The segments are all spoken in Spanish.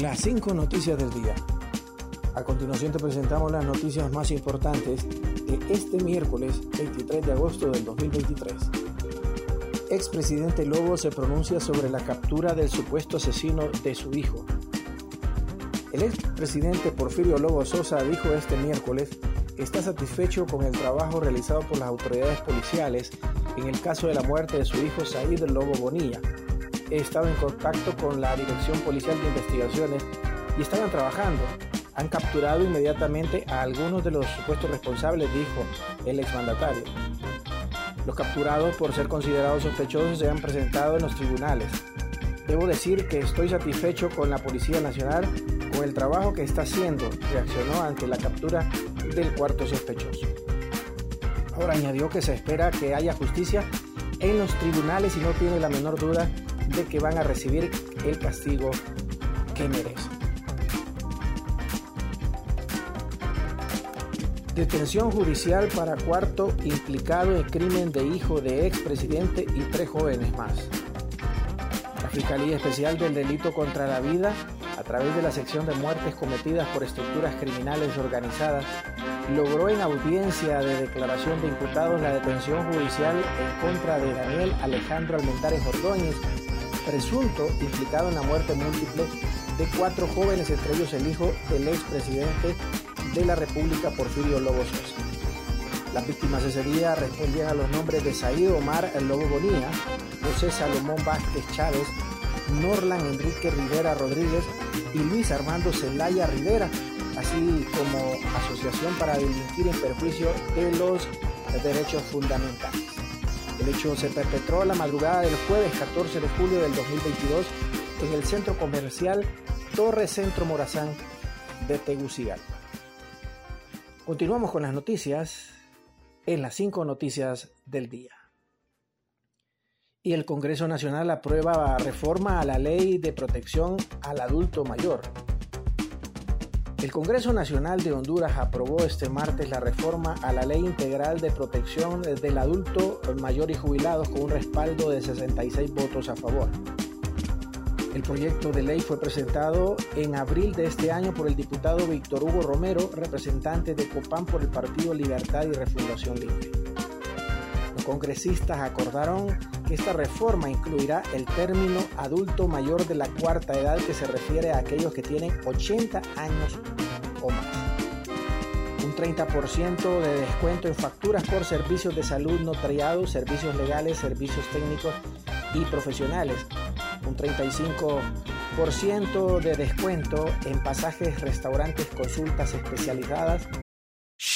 Las cinco noticias del día. A continuación te presentamos las noticias más importantes de este miércoles 23 de agosto del 2023. Expresidente Lobo se pronuncia sobre la captura del supuesto asesino de su hijo. El expresidente Porfirio Lobo Sosa dijo este miércoles que está satisfecho con el trabajo realizado por las autoridades policiales en el caso de la muerte de su hijo Said Lobo Bonilla. He estado en contacto con la Dirección Policial de Investigaciones y estaban trabajando han capturado inmediatamente a algunos de los supuestos responsables, dijo el exmandatario. Los capturados por ser considerados sospechosos se han presentado en los tribunales. Debo decir que estoy satisfecho con la Policía Nacional, con el trabajo que está haciendo, reaccionó ante la captura del cuarto sospechoso. Ahora añadió que se espera que haya justicia en los tribunales y no tiene la menor duda de que van a recibir el castigo que merecen. Detención judicial para cuarto implicado en crimen de hijo de expresidente y tres jóvenes más. La Fiscalía Especial del Delito contra la Vida, a través de la sección de muertes cometidas por estructuras criminales organizadas, logró en audiencia de declaración de imputados la detención judicial en contra de Daniel Alejandro Almendares Ordóñez, presunto implicado en la muerte múltiple de cuatro jóvenes, entre ellos el hijo del expresidente de la República Porfirio Lobo Sosa. Las víctimas ese día respondían a los nombres de Saíd Omar Lobo Bonilla, José Salomón Vázquez Chávez, Norlan Enrique Rivera Rodríguez y Luis Armando Zelaya Rivera, así como asociación para delinquir en perjuicio de los derechos fundamentales. El hecho se perpetró la madrugada del jueves 14 de julio del 2022 en el centro comercial Torre Centro Morazán de Tegucigalpa. Continuamos con las noticias en las cinco noticias del día. Y el Congreso Nacional aprueba reforma a la ley de protección al adulto mayor. El Congreso Nacional de Honduras aprobó este martes la reforma a la Ley Integral de Protección del Adulto Mayor y Jubilados con un respaldo de 66 votos a favor. El proyecto de ley fue presentado en abril de este año por el diputado Víctor Hugo Romero, representante de COPAN por el Partido Libertad y Refundación Libre. Congresistas acordaron que esta reforma incluirá el término adulto mayor de la cuarta edad que se refiere a aquellos que tienen 80 años o más. Un 30% de descuento en facturas por servicios de salud notariados, servicios legales, servicios técnicos y profesionales un 35% de descuento en pasajes, restaurantes, consultas especializadas.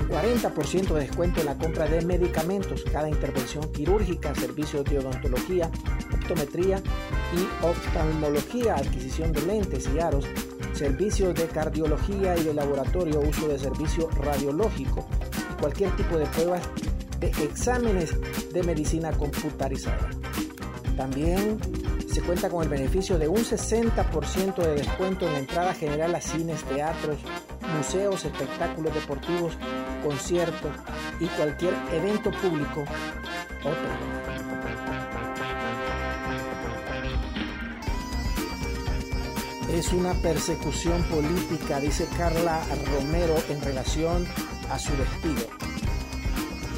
Un 40% de descuento en la compra de medicamentos, cada intervención quirúrgica, servicios de odontología, optometría y oftalmología, adquisición de lentes y aros, servicios de cardiología y de laboratorio, uso de servicio radiológico y cualquier tipo de pruebas de exámenes de medicina computarizada. También se cuenta con el beneficio de un 60% de descuento en la entrada general a cines, teatros, museos, espectáculos deportivos, conciertos y cualquier evento público o Es una persecución política, dice Carla Romero, en relación a su despido.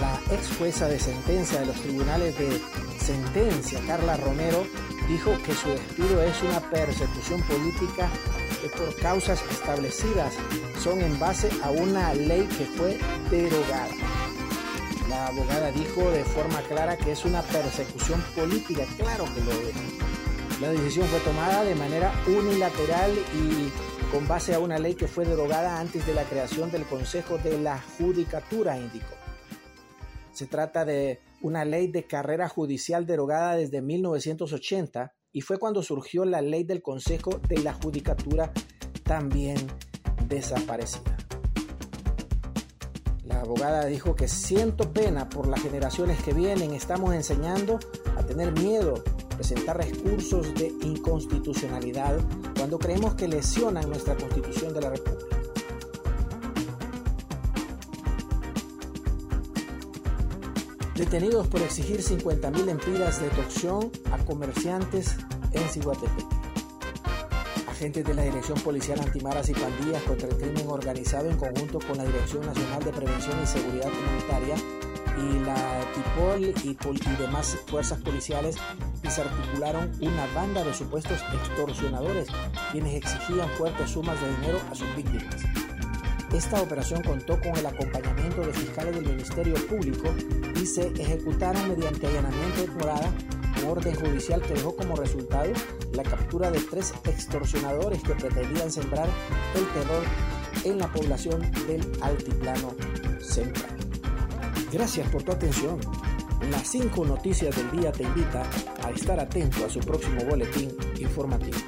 La ex jueza de sentencia de los tribunales de sentencia, Carla Romero dijo que su despido es una persecución política por causas establecidas son en base a una ley que fue derogada. La abogada dijo de forma clara que es una persecución política, claro que lo es. La decisión fue tomada de manera unilateral y con base a una ley que fue derogada antes de la creación del Consejo de la Judicatura, indicó. Se trata de una ley de carrera judicial derogada desde 1980 y fue cuando surgió la ley del Consejo de la Judicatura también desaparecida. La abogada dijo que siento pena por las generaciones que vienen, estamos enseñando a tener miedo, presentar recursos de inconstitucionalidad cuando creemos que lesionan nuestra constitución de la República. Detenidos por exigir 50.000 empiras de toxión a comerciantes en Ciguatepec. Agentes de la Dirección Policial Antimaras y Pandillas contra el Crimen Organizado en conjunto con la Dirección Nacional de Prevención y Seguridad Comunitaria y la TIPOL y, demás fuerzas policiales desarticularon una banda de supuestos extorsionadores quienes exigían fuertes sumas de dinero a sus víctimas. Esta operación contó con el acompañamiento de fiscales del Ministerio Público y se ejecutaron mediante allanamiento de morada un orden judicial que dejó como resultado la captura de tres extorsionadores que pretendían sembrar el terror en la población del Altiplano Central. Gracias por tu atención. Las cinco noticias del día te invita a estar atento a su próximo boletín informativo.